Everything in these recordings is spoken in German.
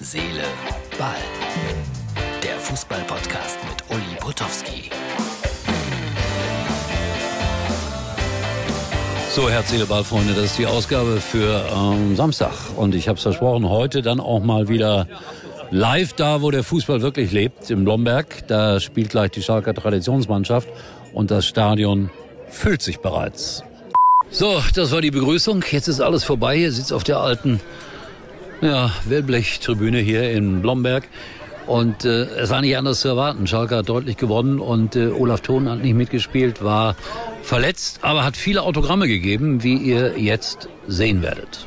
Seele, Ball. Der Fußball-Podcast mit Uli Potowski. So, Herz, Seele, Ball, Freunde, das ist die Ausgabe für ähm, Samstag. Und ich habe es versprochen, heute dann auch mal wieder live da, wo der Fußball wirklich lebt, im Blomberg. Da spielt gleich die Schalker Traditionsmannschaft und das Stadion füllt sich bereits. So, das war die Begrüßung. Jetzt ist alles vorbei. Hier sitzt auf der alten ja, Wellblech-Tribüne hier in Blomberg. Und äh, es war nicht anders zu erwarten. Schalke hat deutlich gewonnen und äh, Olaf Thon hat nicht mitgespielt, war verletzt, aber hat viele Autogramme gegeben, wie ihr jetzt sehen werdet.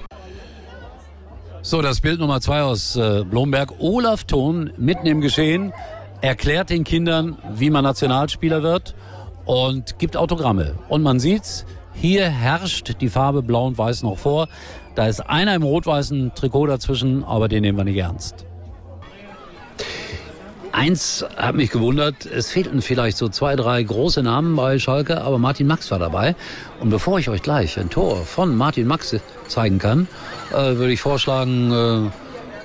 So, das Bild Nummer zwei aus äh, Blomberg. Olaf Thon mitten im Geschehen erklärt den Kindern, wie man Nationalspieler wird und gibt Autogramme. Und man sieht's, hier herrscht die Farbe Blau und Weiß noch vor. Da ist einer im rot-weißen Trikot dazwischen, aber den nehmen wir nicht ernst. Eins hat mich gewundert, es fehlten vielleicht so zwei, drei große Namen bei Schalke, aber Martin Max war dabei. Und bevor ich euch gleich ein Tor von Martin Max zeigen kann, äh, würde ich vorschlagen, äh,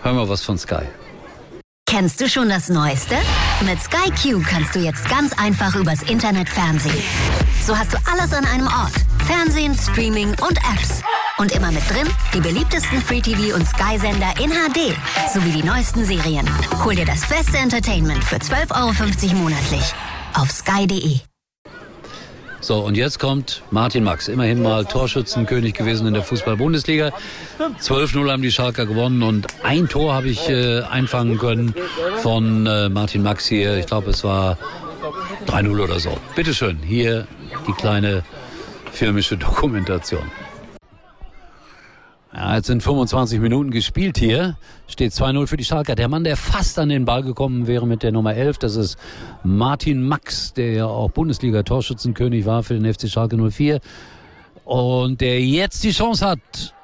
hören wir was von Sky. Kennst du schon das Neueste? Mit Sky Q kannst du jetzt ganz einfach übers Internet Fernsehen. So hast du alles an einem Ort. Fernsehen, Streaming und Apps. Und immer mit drin die beliebtesten Free-TV- und Sky-Sender in HD sowie die neuesten Serien. Hol dir das beste Entertainment für 12,50 Euro monatlich auf sky.de. So, und jetzt kommt Martin Max, immerhin mal Torschützenkönig gewesen in der Fußball-Bundesliga. 12-0 haben die Schalker gewonnen und ein Tor habe ich äh, einfangen können von äh, Martin Max hier. Ich glaube, es war 3-0 oder so. Bitteschön, hier die kleine filmische Dokumentation. Ja, jetzt sind 25 Minuten gespielt hier. Steht 2-0 für die Schalker. Der Mann, der fast an den Ball gekommen wäre mit der Nummer 11, das ist Martin Max, der ja auch Bundesliga-Torschützenkönig war für den FC Schalke 04. Und der jetzt die Chance hat,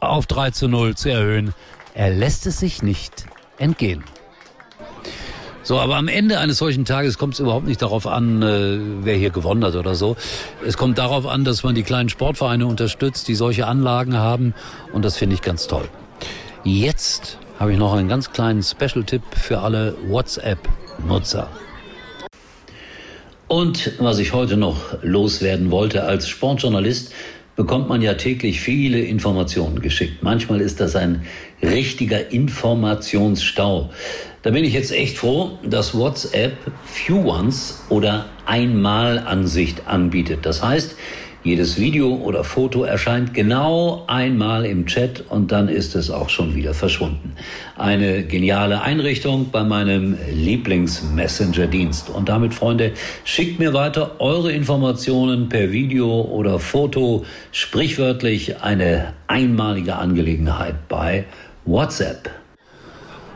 auf 3 zu 0 zu erhöhen. Er lässt es sich nicht entgehen. So, aber am Ende eines solchen Tages kommt es überhaupt nicht darauf an, äh, wer hier gewonnen hat oder so. Es kommt darauf an, dass man die kleinen Sportvereine unterstützt, die solche Anlagen haben. Und das finde ich ganz toll. Jetzt habe ich noch einen ganz kleinen Special-Tipp für alle WhatsApp-Nutzer. Und was ich heute noch loswerden wollte, als Sportjournalist bekommt man ja täglich viele Informationen geschickt. Manchmal ist das ein richtiger Informationsstau. Da bin ich jetzt echt froh, dass WhatsApp Few Ones oder Einmalansicht anbietet. Das heißt, jedes Video oder Foto erscheint genau einmal im Chat und dann ist es auch schon wieder verschwunden. Eine geniale Einrichtung bei meinem Lieblings-Messenger-Dienst. Und damit, Freunde, schickt mir weiter eure Informationen per Video oder Foto. Sprichwörtlich eine einmalige Angelegenheit bei WhatsApp.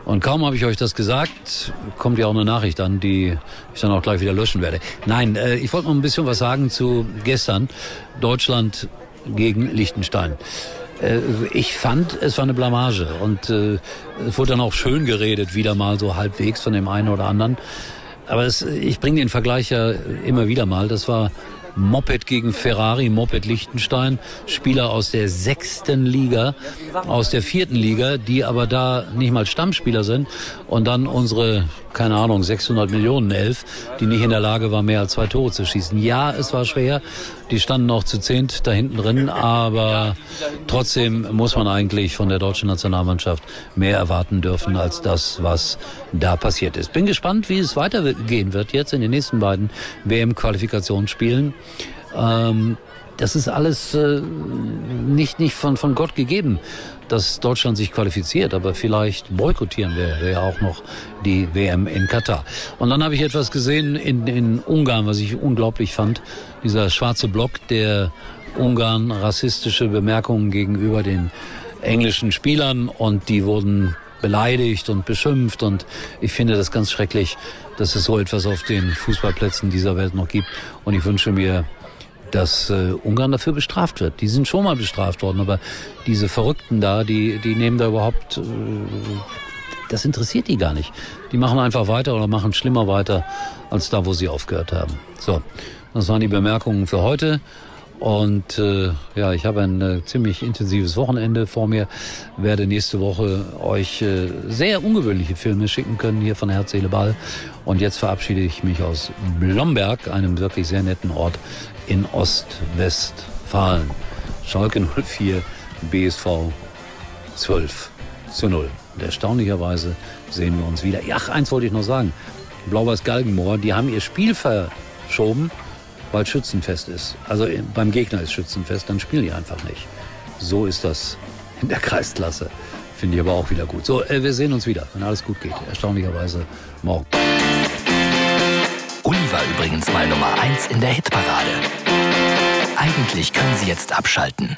Und kaum habe ich euch das gesagt, kommt ja auch eine Nachricht an, die ich dann auch gleich wieder löschen werde. Nein, äh, ich wollte noch ein bisschen was sagen zu gestern. Deutschland gegen Liechtenstein. Äh, ich fand, es war eine Blamage und äh, es wurde dann auch schön geredet, wieder mal so halbwegs von dem einen oder anderen. Aber es, ich bringe den Vergleich ja immer wieder mal. Das war Moped gegen Ferrari, Moped Liechtenstein, Spieler aus der sechsten Liga, aus der vierten Liga, die aber da nicht mal Stammspieler sind und dann unsere, keine Ahnung, 600 Millionen Elf, die nicht in der Lage war, mehr als zwei Tore zu schießen. Ja, es war schwer, die standen auch zu zehnt da hinten drin, aber trotzdem muss man eigentlich von der deutschen Nationalmannschaft mehr erwarten dürfen als das, was da passiert ist. Bin gespannt, wie es weitergehen wird jetzt in den nächsten beiden WM-Qualifikationsspielen. Ähm, das ist alles äh, nicht, nicht von, von Gott gegeben, dass Deutschland sich qualifiziert, aber vielleicht boykottieren wir, ja auch noch die WM in Katar. Und dann habe ich etwas gesehen in, in Ungarn, was ich unglaublich fand. Dieser schwarze Block, der Ungarn rassistische Bemerkungen gegenüber den englischen Spielern und die wurden beleidigt und beschimpft und ich finde das ganz schrecklich, dass es so etwas auf den Fußballplätzen dieser Welt noch gibt und ich wünsche mir, dass äh, Ungarn dafür bestraft wird. Die sind schon mal bestraft worden, aber diese Verrückten da, die, die nehmen da überhaupt, äh, das interessiert die gar nicht. Die machen einfach weiter oder machen schlimmer weiter als da, wo sie aufgehört haben. So, das waren die Bemerkungen für heute. Und äh, ja, ich habe ein äh, ziemlich intensives Wochenende vor mir. Werde nächste Woche euch äh, sehr ungewöhnliche Filme schicken können hier von Herz, Seele, Ball. Und jetzt verabschiede ich mich aus Blomberg, einem wirklich sehr netten Ort in Ostwestfalen. Schalke 04, BSV 12 zu 0. Und erstaunlicherweise sehen wir uns wieder. Ja, eins wollte ich noch sagen. Blau-Weiß Galgenmoor, die haben ihr Spiel verschoben weil Schützenfest ist. Also beim Gegner ist Schützenfest, dann spielen die einfach nicht. So ist das in der Kreisklasse. Finde ich aber auch wieder gut. So, äh, wir sehen uns wieder, wenn alles gut geht. Erstaunlicherweise morgen. Uli war übrigens mal Nummer 1 in der Hitparade. Eigentlich können Sie jetzt abschalten.